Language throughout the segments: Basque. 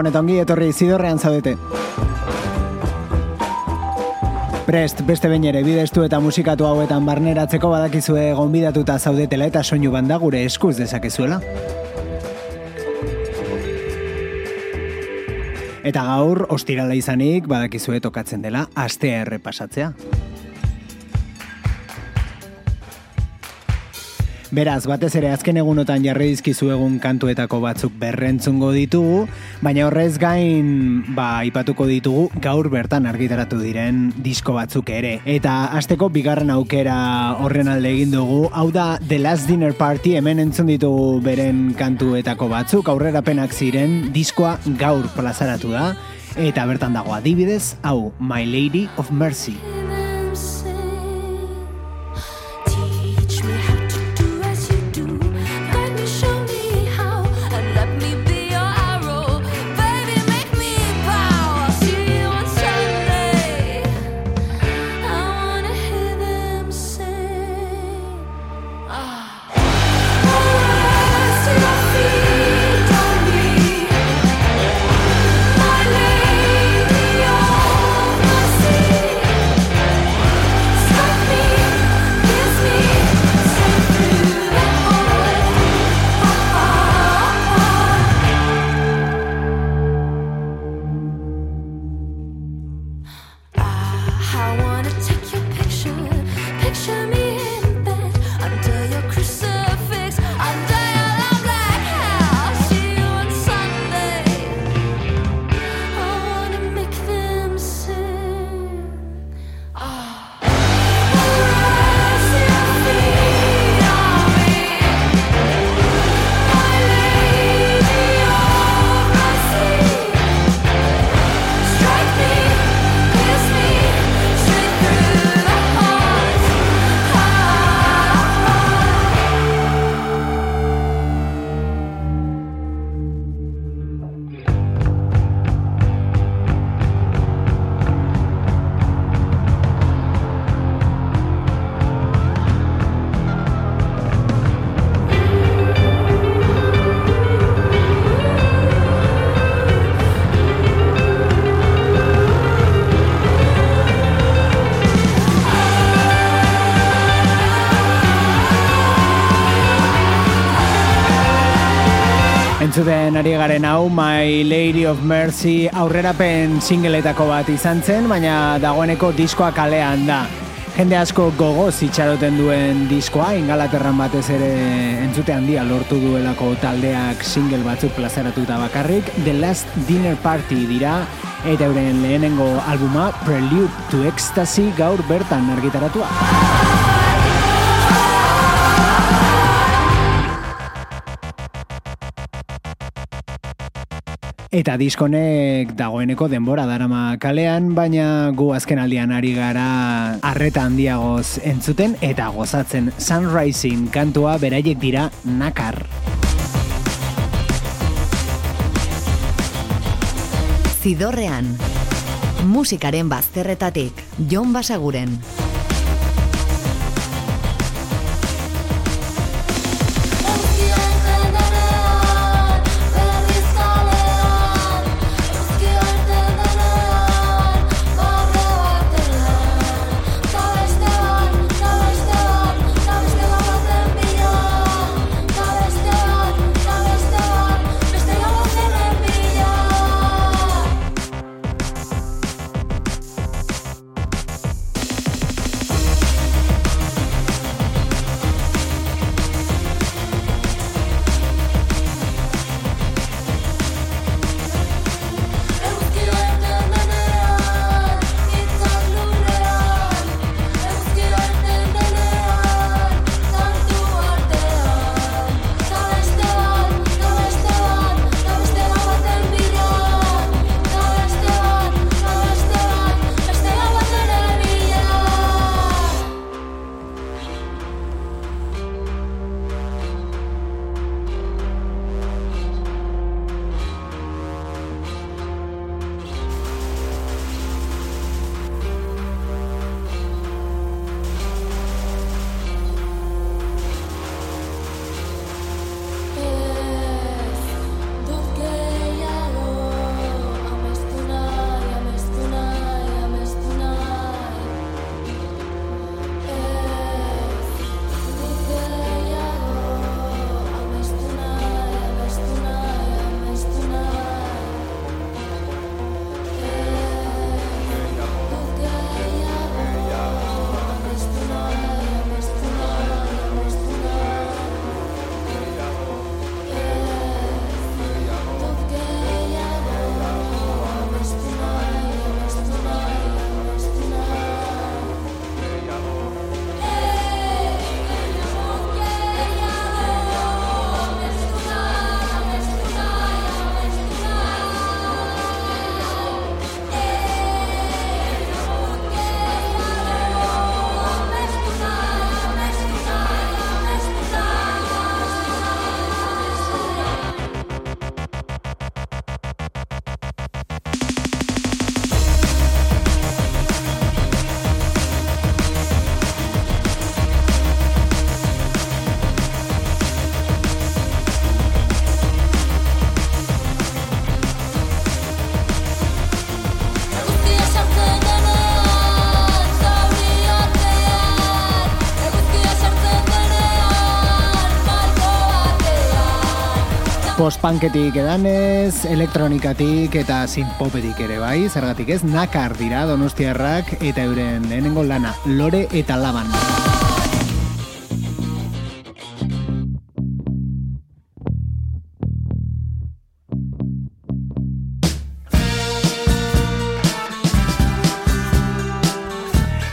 Gabon eta ongi etorri zidorrean zaudete. Prest, beste behin ere, bidestu eta musikatu hauetan barneratzeko badakizue gonbidatuta zaudetela eta soinu banda gure eskuz dezakezuela. Eta gaur, ostirala izanik, badakizue tokatzen dela, astea errepasatzea. Beraz, batez ere azken egunotan jarri dizkizu egun kantuetako batzuk berrentzungo ditugu, baina horrez gain, ba, ipatuko ditugu gaur bertan argitaratu diren disko batzuk ere. Eta azteko bigarren aukera horren alde egin dugu, hau da The Last Dinner Party hemen entzun ditugu beren kantuetako batzuk, aurrerapenak ziren diskoa gaur plazaratu da, eta bertan dago adibidez, hau My Lady of Mercy. Entzuten ari garen hau My Lady of Mercy aurrerapen singletako bat izan zen, baina dagoeneko diskoa kalean da. Jende asko gogoz itxaroten duen diskoa, ingalaterran batez ere entzute handia lortu duelako taldeak single batzuk plazaratuta bakarrik, The Last Dinner Party dira, eta euren lehenengo albuma Prelude to Ecstasy gaur bertan argitaratua. Eta diskonek dagoeneko denbora darama kalean, baina gu azken aldian ari gara arreta handiagoz entzuten eta gozatzen Sunrising kantua beraiek dira nakar. Zidorrean, musikaren bazterretatik, Jon Basaguren. Postpunketik edanez, elektronikatik eta synthpopetik ere bai, zergatik ez, nakar dira donostiarrak eta euren lehenengo lana, lore eta laban.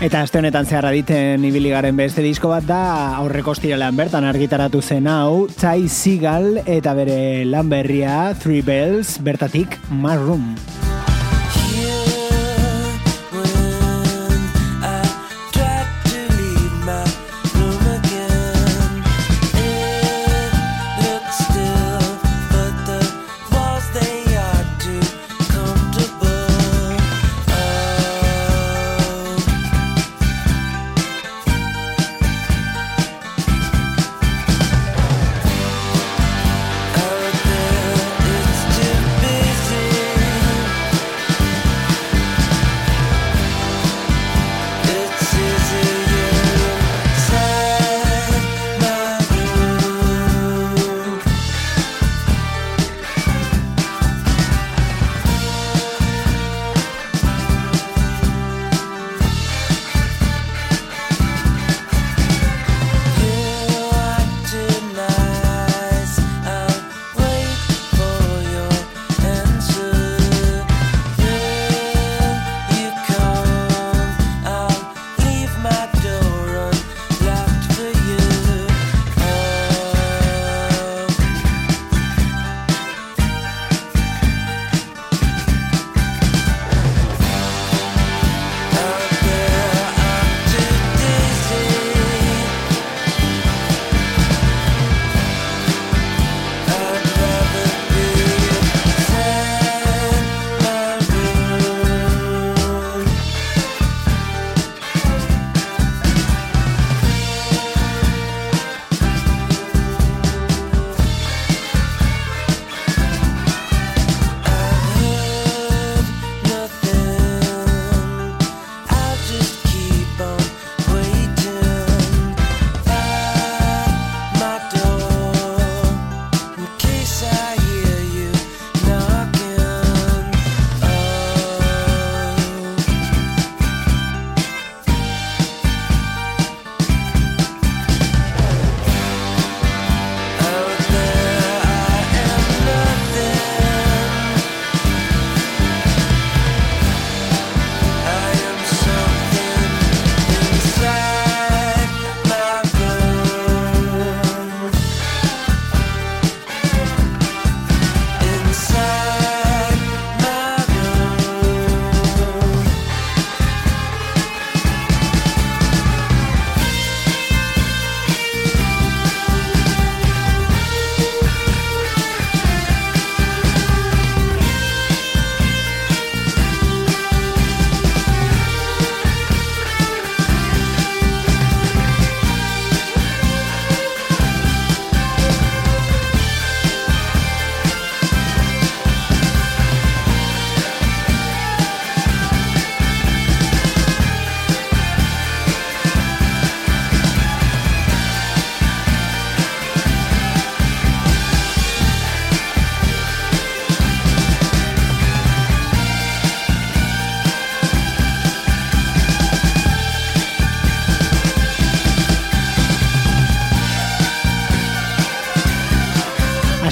Eta aste honetan zeharra diten ibili garen beste disko bat da aurreko ostiralean bertan argitaratu zen hau Chai Seagal eta bere lan berria Three Bells bertatik Marroom.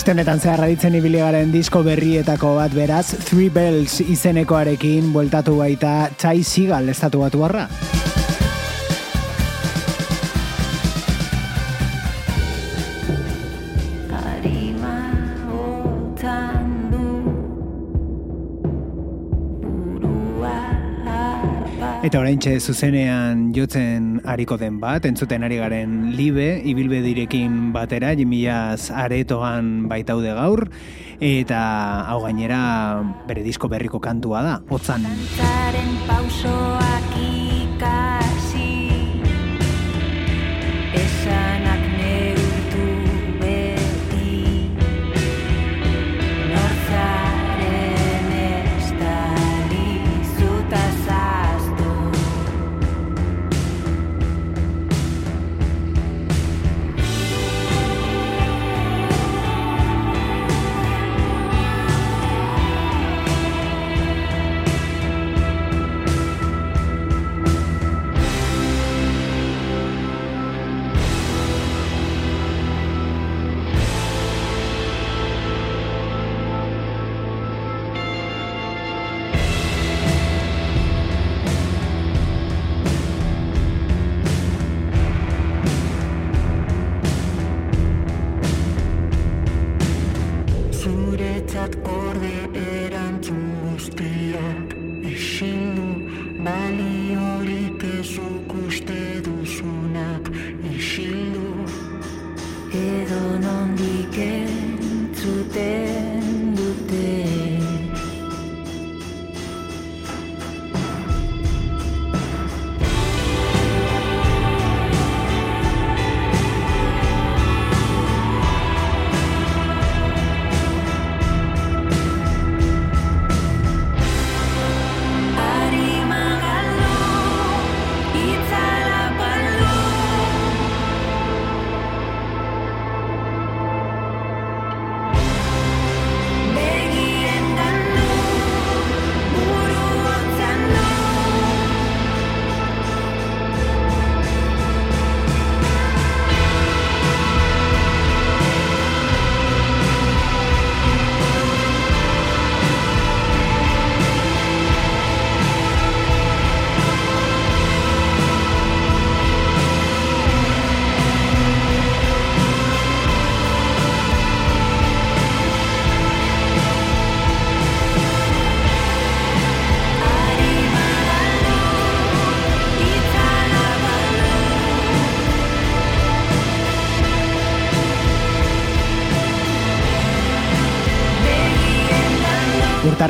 Aste honetan zeharra ditzen ibili garen disko berrietako bat beraz, Three Bells izenekoarekin bueltatu baita Chai Sigal estatu batu barra. Eta orain zuzenean jotzen hariko den bat, entzuten ari garen libe, ibilbe direkin batera, jimiaz aretoan baitaude gaur, eta hau gainera bere disko berriko kantua da, otzan. pausoak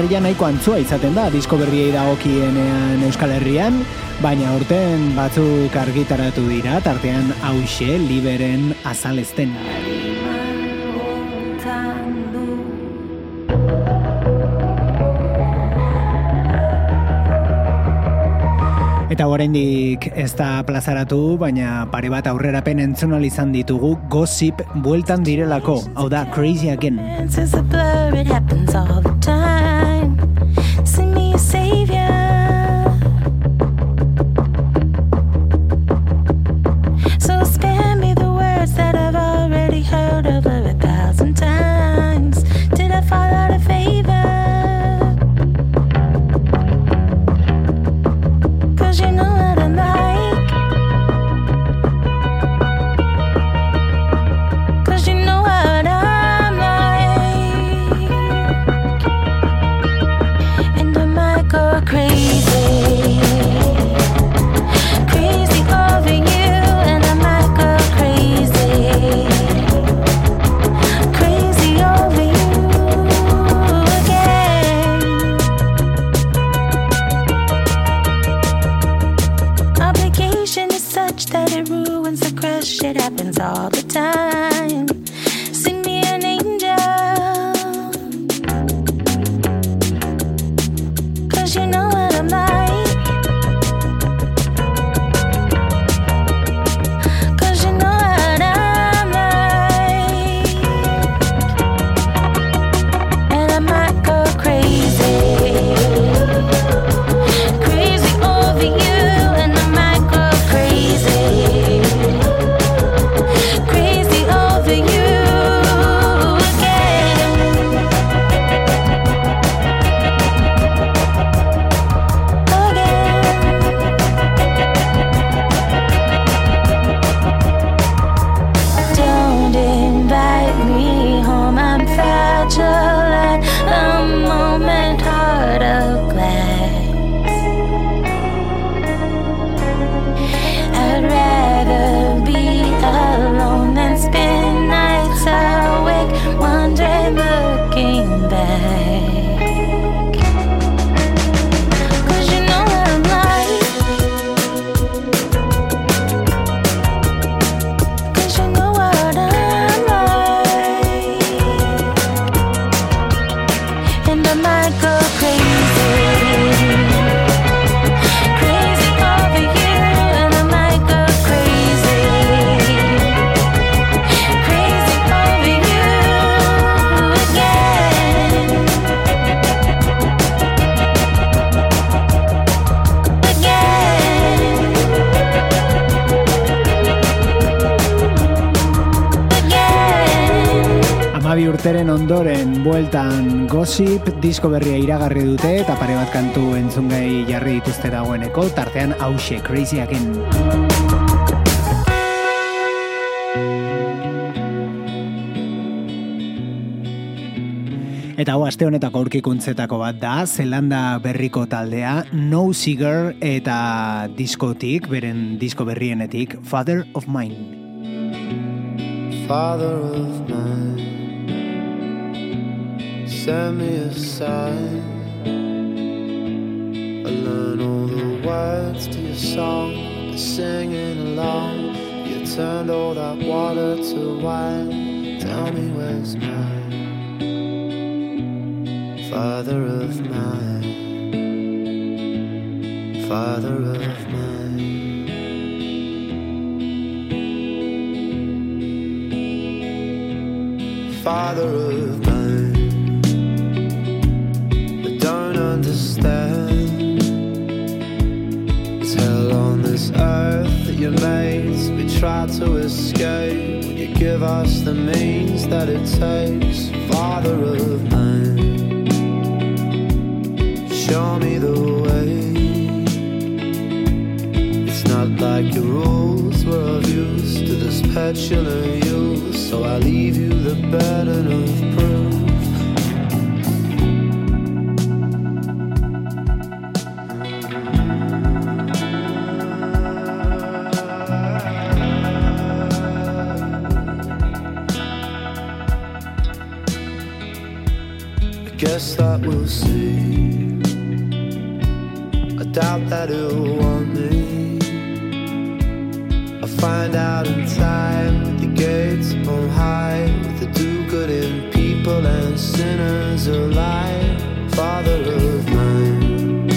urtarrila nahiko antzua izaten da disko berriei dagokienean Euskal Herrian, baina urten batzuk argitaratu dira, tartean hause liberen azalezten. Eta oraindik ez da plazaratu, baina pare bat aurrerapen entzun izan ditugu gossip bueltan direlako, hau da crazy again. savior. Gossip disko berria iragarri dute eta pare bat kantu entzungai jarri dituzte dagoeneko tartean hause crazyakin Eta hau aste honetako aurkikuntzetako bat da, Zelanda berriko taldea, No Seeger eta diskotik, beren disko berrienetik, Father of Mine. Father of send me a sign. I learn all the words to your song, be singing along. You turned all that water to wine. Tell me where's mine, Father of mine, Father of mine. father of earth that you made. We try to escape. Will you give us the means that it takes? Father of mine, show me the way. It's not like your rules were of use to this petulant youth, so I leave you the burden of guess that we'll see. I doubt that he'll want me. I'll find out in time. The gates on high, with the do-good in people and sinners alike. Father of mine,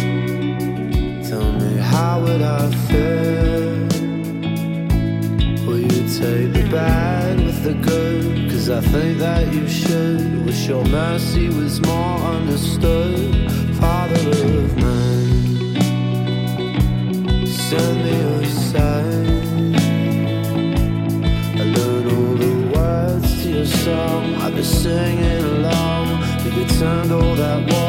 tell me how would I fare? Will you take the bad with the good? Cause I think that you should. Wish your mercy was more understood. Father of mine, send me a sign. I learned all the words to your song. I've been singing along. You turned all that water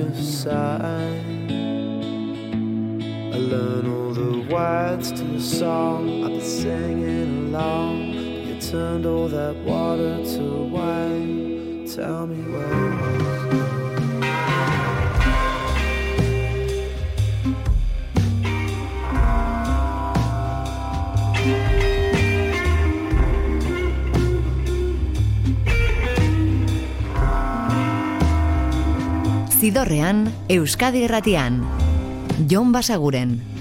A sign. I learn all the words to the song. I've been singing along. You turned all that water to wine. Tell me where. Zidorrean, Euskadi Erratian. Jon Basaguren.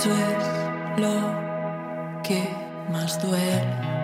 Eso es lo que más duele.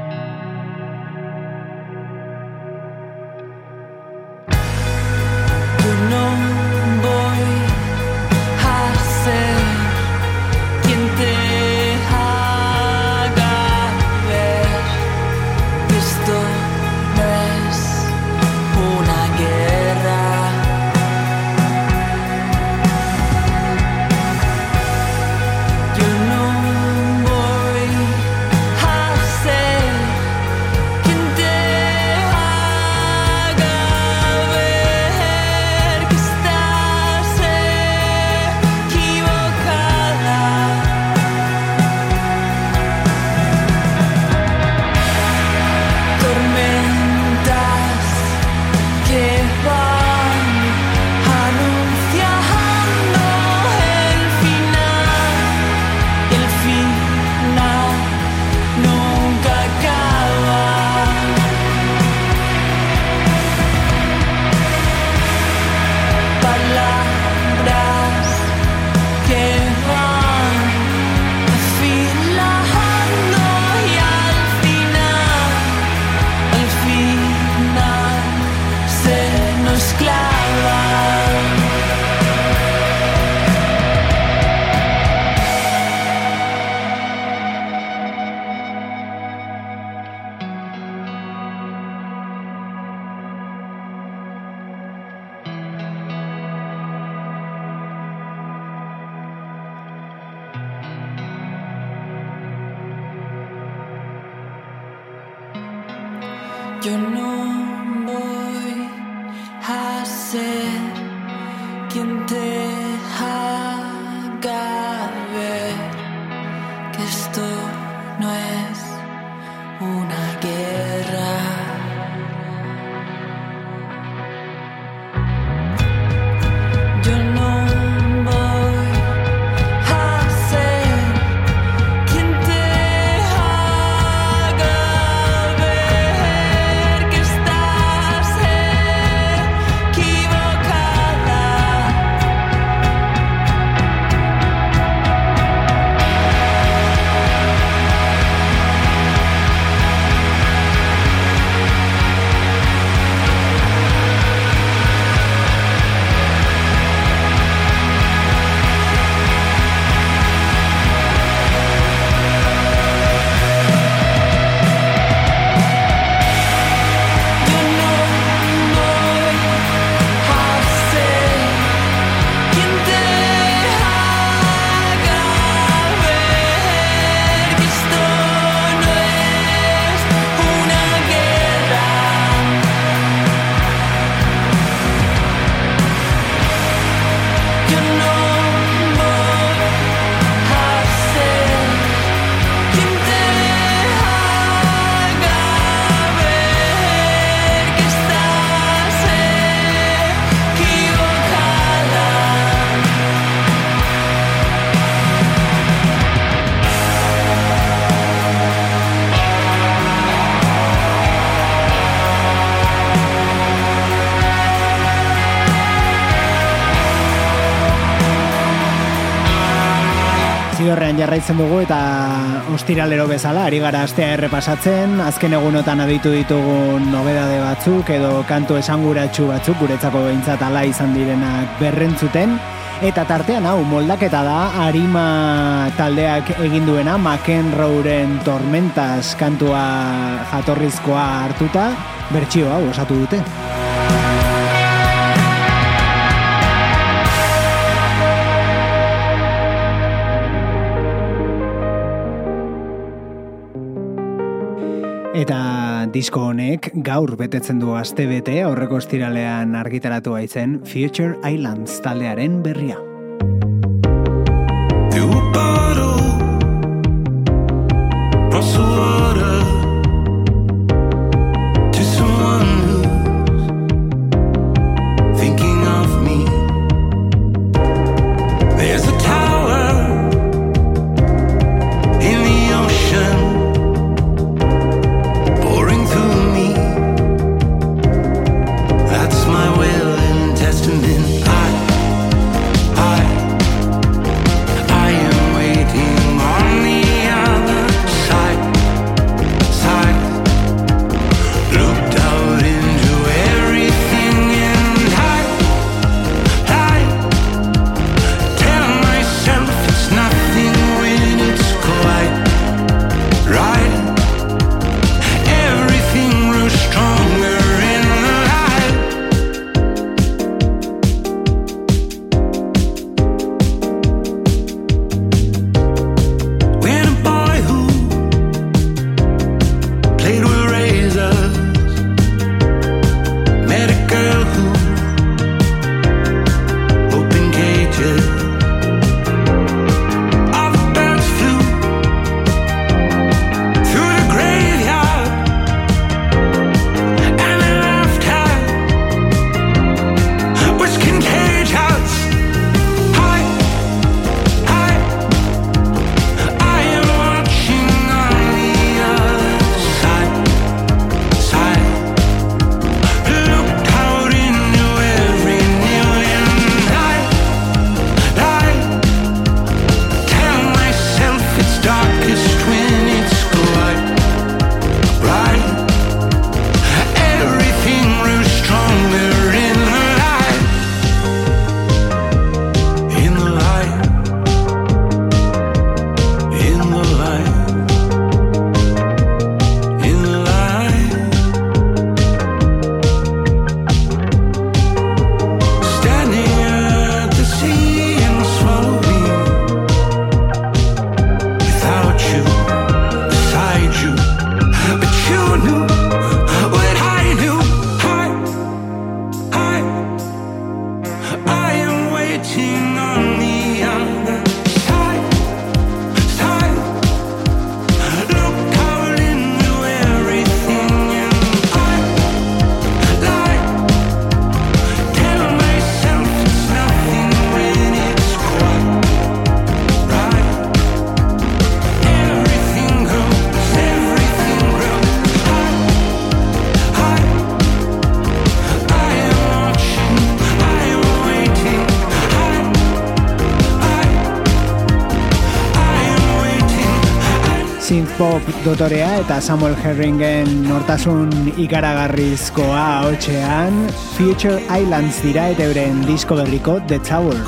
Yo no jarraitzen dugu eta ostiralero bezala, ari gara astea errepasatzen, azken egunotan aditu ditugun nobedade batzuk edo kantu esanguratsu batzuk guretzako behintzat ala izan direnak berrentzuten, eta tartean hau moldaketa da Arima taldeak egin duena McEnroeren Tormentas kantua jatorrizkoa hartuta, bertsio hau osatu dute. Eta disko honek gaur betetzen du astebete aurreko estiralean argitaratu baitzen Future Islands taldearen berria. dotorea eta Samuel Herringen nortasun ikaragarrizkoa hotxean Future Islands dira eta euren disko berriko The Tower.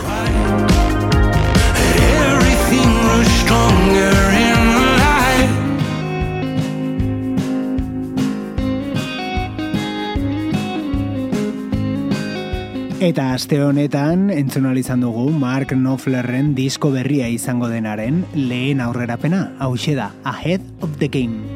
Eta aste honetan entzun izan dugu Mark Knopflerren disko berria izango denaren lehen aurrerapena, hau da, Ahead the game.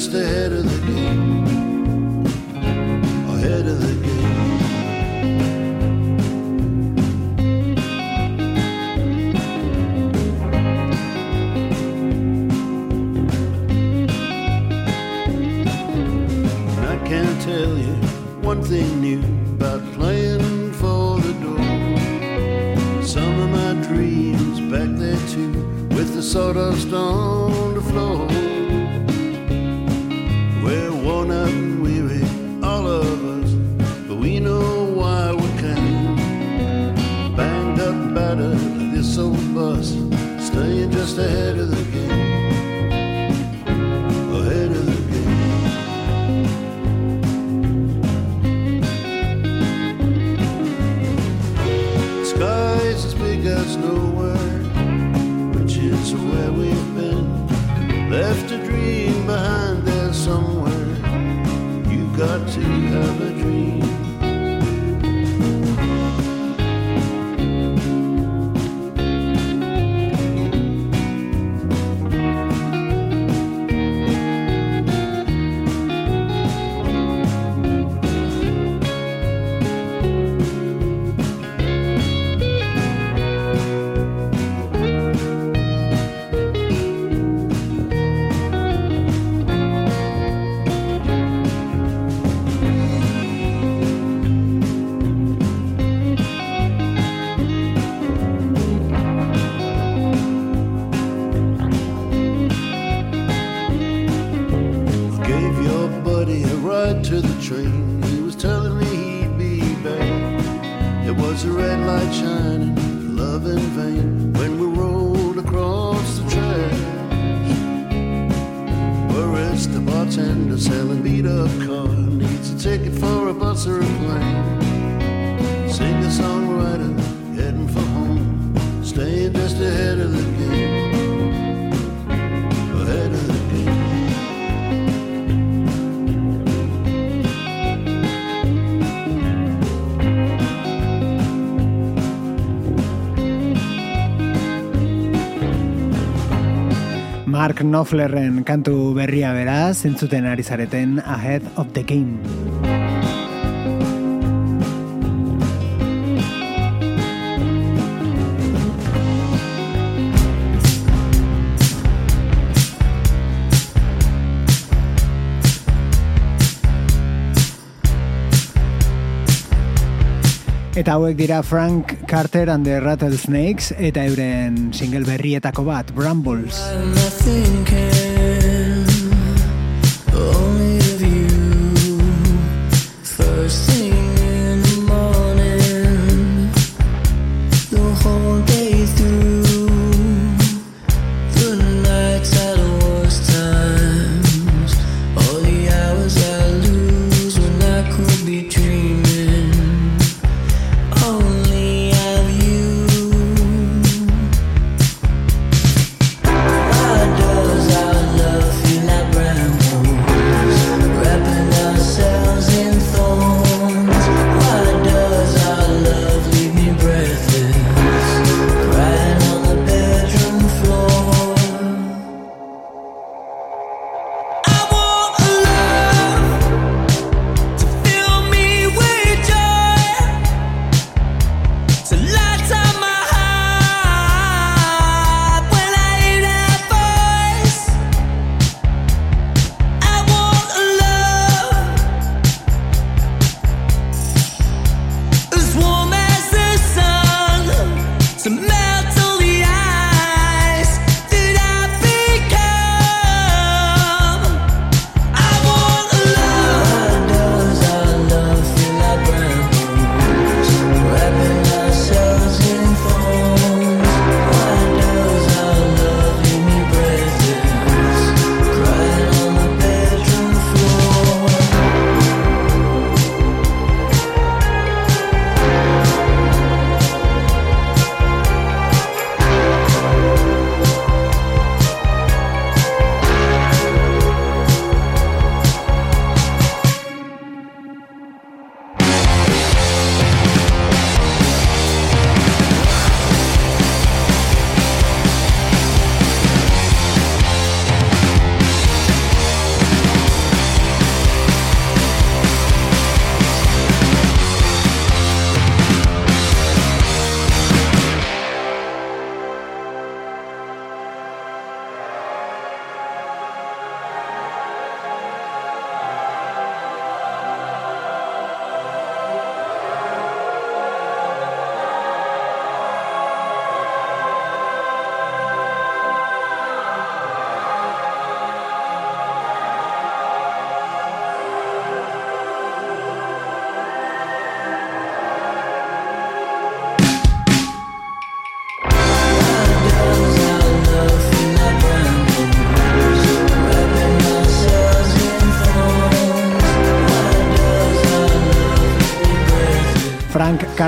just ahead of the Mark Knopflerren kantu berria beraz, entzuten ari zareten Ahead of the Game. Eta hauek dira Frank Carter and the Rattlesnakes eta euren single berrietako bat, Brambles.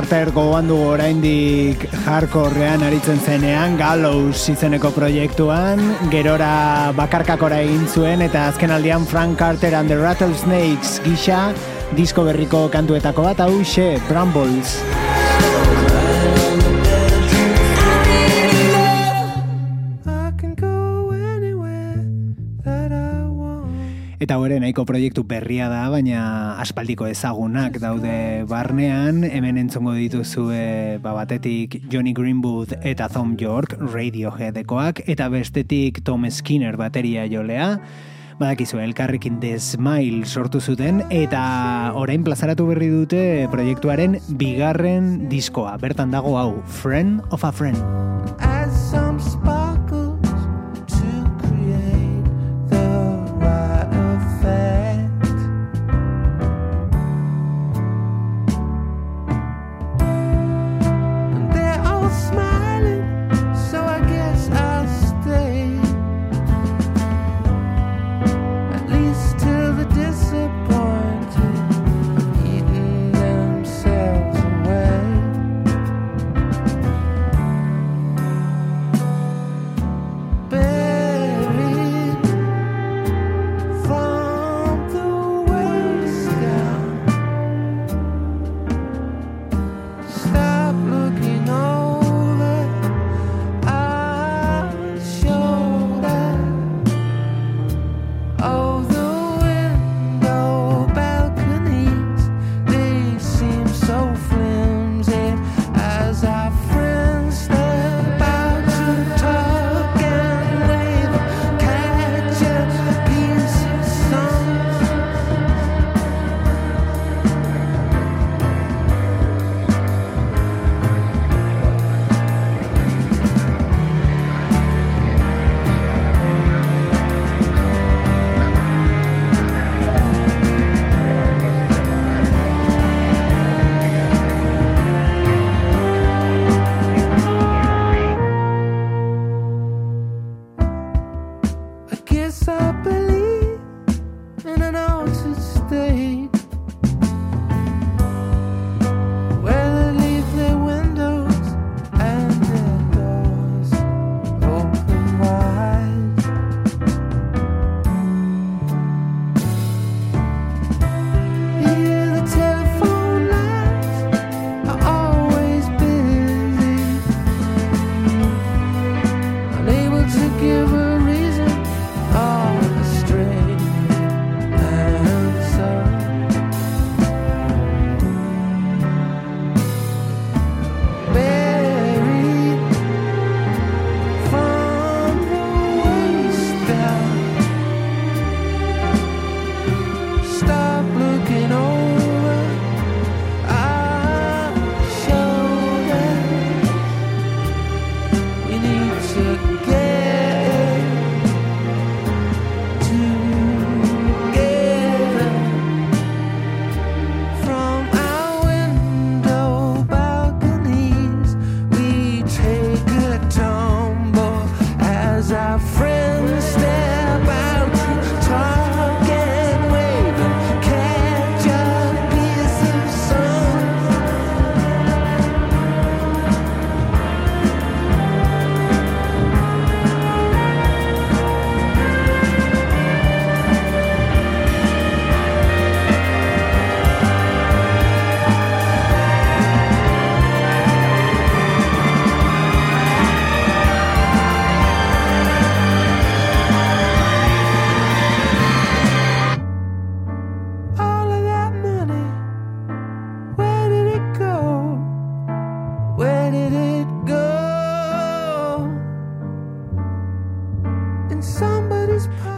Carter gogoan dugu oraindik hardcorean aritzen zenean, Gallows izeneko proiektuan, gerora bakarkakora egin zuen, eta azken aldian Frank Carter and the Rattlesnakes gisa, disko berriko kantuetako bat, hau xe, Brambles. Eta hori nahiko proiektu berria da, baina aspaldiko ezagunak daude barnean, hemen entzongo dituzue ba, batetik Johnny Greenwood eta Tom York Radioheadekoak, eta bestetik Tom Skinner bateria jolea, badakizu elkarrekin The Smile sortu zuten, eta orain plazaratu berri dute proiektuaren bigarren diskoa, bertan dago hau, Friend of a Friend.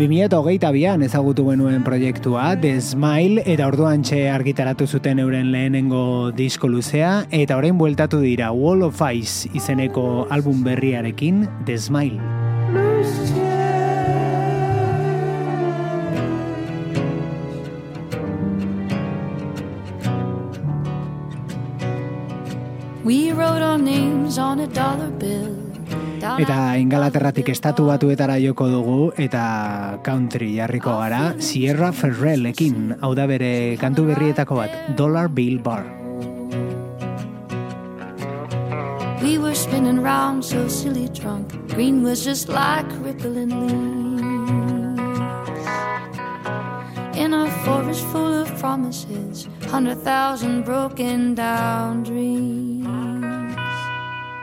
2008an ezagutu genuen proiektua, The Smile, eta orduan txe argitaratu zuten euren lehenengo disko luzea, eta orain bueltatu dira Wall of Ice izeneko album berriarekin, The Smile. We wrote our names on a dollar bill. Eta at ingalaterratik estatu batuetara joko dugu eta country jarriko gara Sierra Ferrellekin, hau da bere kantu berrietako bat, Dollar Bill Bar. We were spinning round so silly drunk. Green was just like rippling leaves. In a forest full of promises, hundred thousand broken down dreams.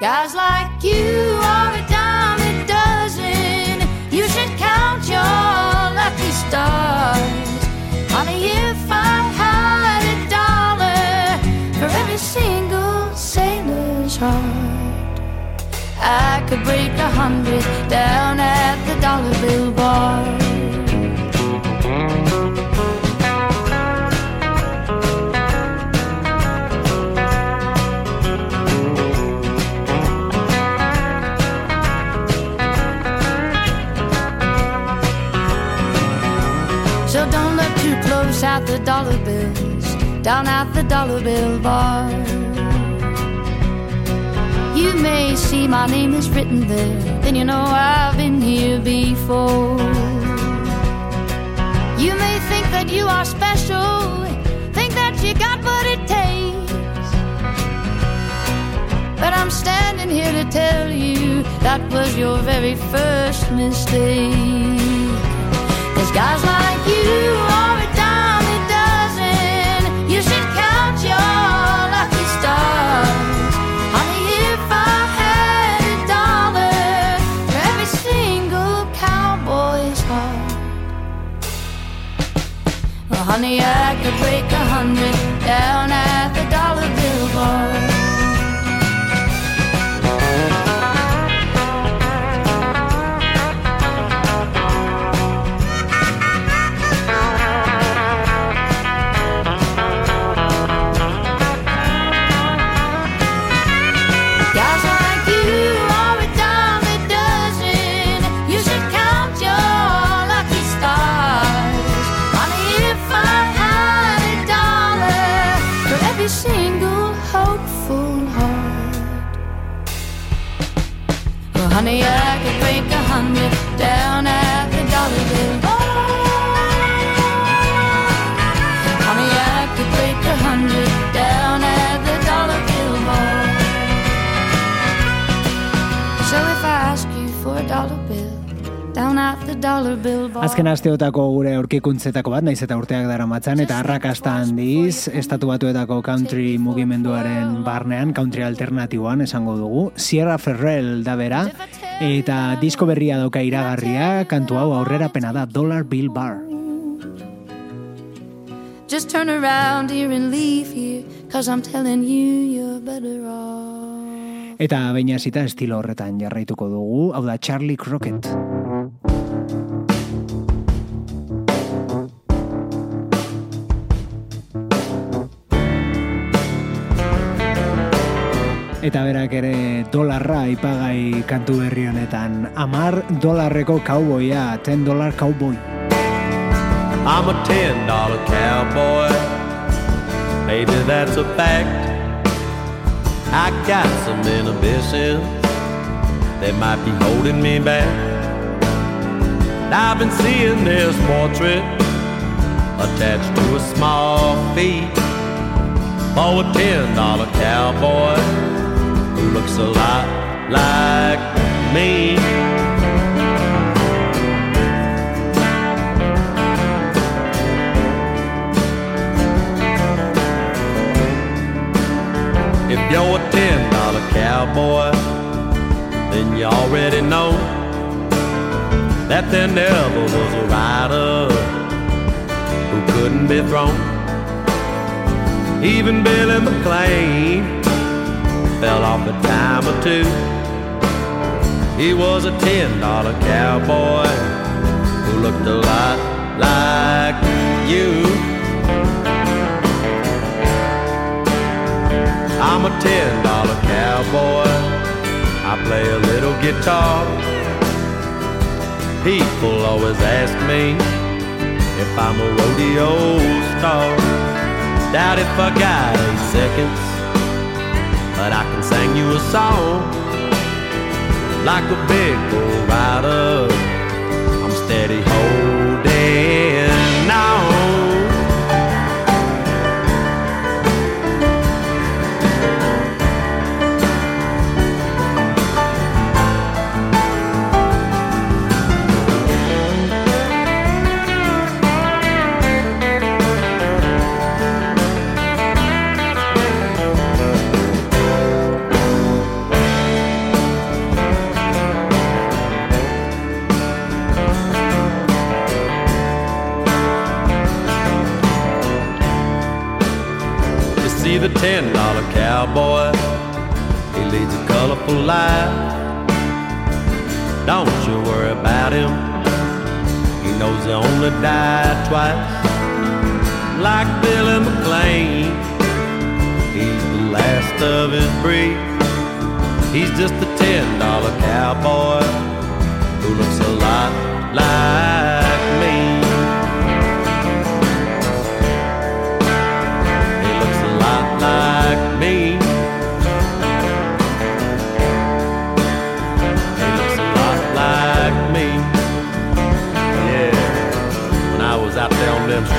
Guys like you are a dime a dozen. You should count your lucky stars. Honey, if I had a dollar for every single sailor's heart, I could break a hundred down at the dollar bill bar. Down at the dollar bill bar. You may see my name is written there, then you know I've been here before. You may think that you are special, think that you got what it takes. But I'm standing here to tell you that was your very first mistake. Guys like you honey, I could break a hundred down I could break a hundred down at Azken asteotako gure aurkikuntzetako bat, naiz eta urteak dara matzan, eta arrakasta handiz, estatu batuetako country mugimenduaren barnean, country alternatiboan esango dugu, Sierra Ferrell da bera, eta disko berria dauka iragarria, kantu hau aurrera pena da Dollar Bill Bar. Just turn around here and leave here, cause I'm telling you you're better off. Eta baina estilo horretan jarraituko dugu, hau da Charlie Crockett. Eta berak ere dolarra ipagai kantu berri honetan. Amar dolarreko kauboia, 10 dolar cowboy. I'm a ten dollar cowboy. Maybe that's a fact. I got some inhibitions that might be holding me back. I've been seeing this portrait attached to a small fee for a ten dollar cowboy looks a lot like me. If you're a ten dollar cowboy, then you already know that there never was a rider who couldn't be thrown. Even Billy McLean fell off a time or two. He was a ten dollar cowboy who looked a lot like you. I'm a ten dollar cowboy. I play a little guitar. People always ask me if I'm a rodeo star. Doubt if I got eight seconds, but I can sing you a song like a big bull rider. I'm steady holding ten dollar cowboy? He leads a colorful life. Don't you worry about him. He knows he only died twice. Like Billy McLean, he's the last of his breed. He's just a ten dollar cowboy who looks a lot like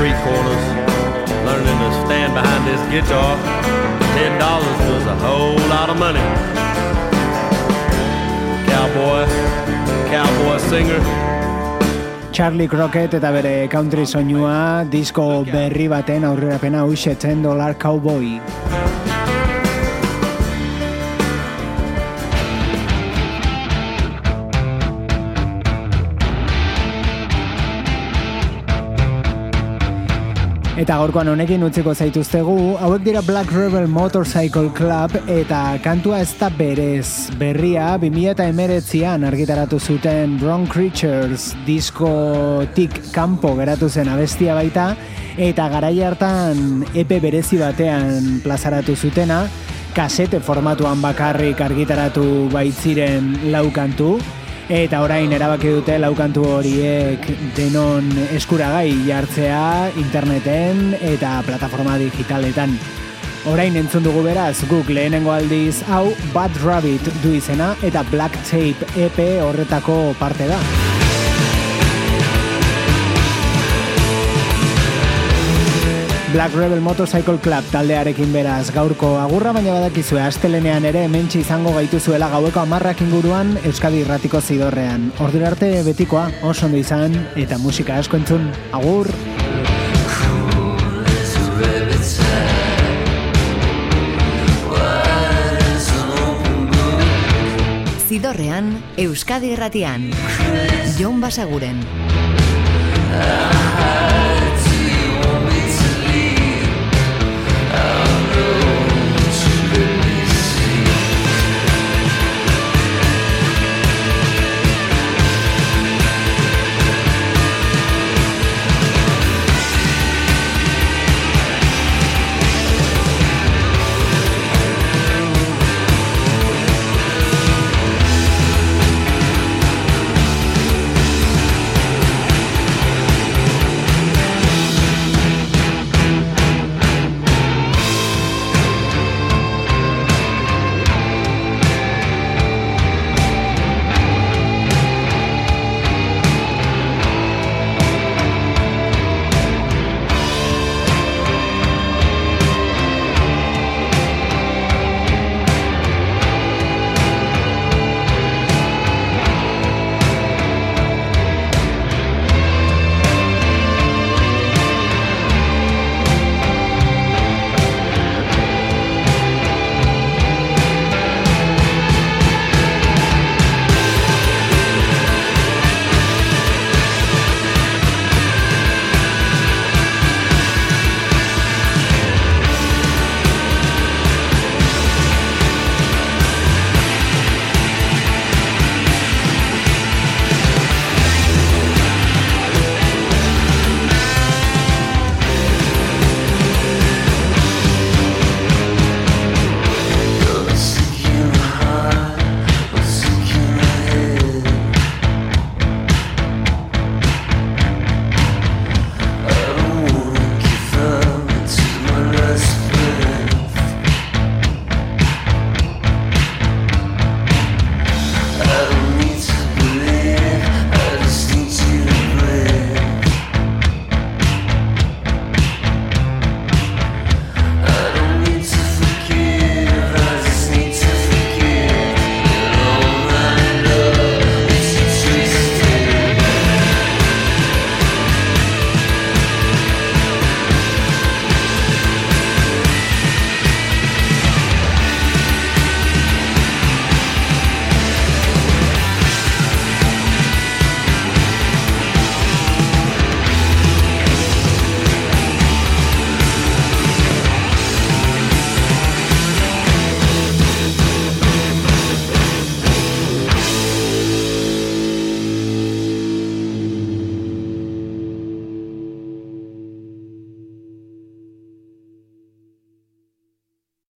street corners, learning to stand behind this guitar, ten dollars was a whole lot of money. Cowboy, cowboy singer. Charlie Crockett eta bere country soinua disko berri baten aurrerapena huxe 10 dollar cowboy. Eta gaurkoan honekin utziko zaituztegu, hauek dira Black Rebel Motorcycle Club eta kantua ez da berez. Berria 2008an argitaratu zuten Brown Creatures diskotik kanpo geratu zen abestia baita eta garai hartan epe berezi batean plazaratu zutena kasete formatuan bakarrik argitaratu baitziren lau kantu Eta orain erabaki dute laukantu horiek denon eskuragai jartzea interneten eta plataforma digitaletan. Orain entzun dugu beraz guk lehenengo aldiz hau Bad Rabbit du izena eta Black Tape EP horretako parte da. Black Rebel Motorcycle Club taldearekin beraz gaurko agurra baina badakizue astelenean ere hementsi izango gaituzuela gaueko amarrak inguruan Euskadi Irratiko zidorrean. Ordura arte betikoa, oso ondo izan eta musika asko entzun. Agur! Zidorrean, Euskadi Irratian. Jon Basaguren.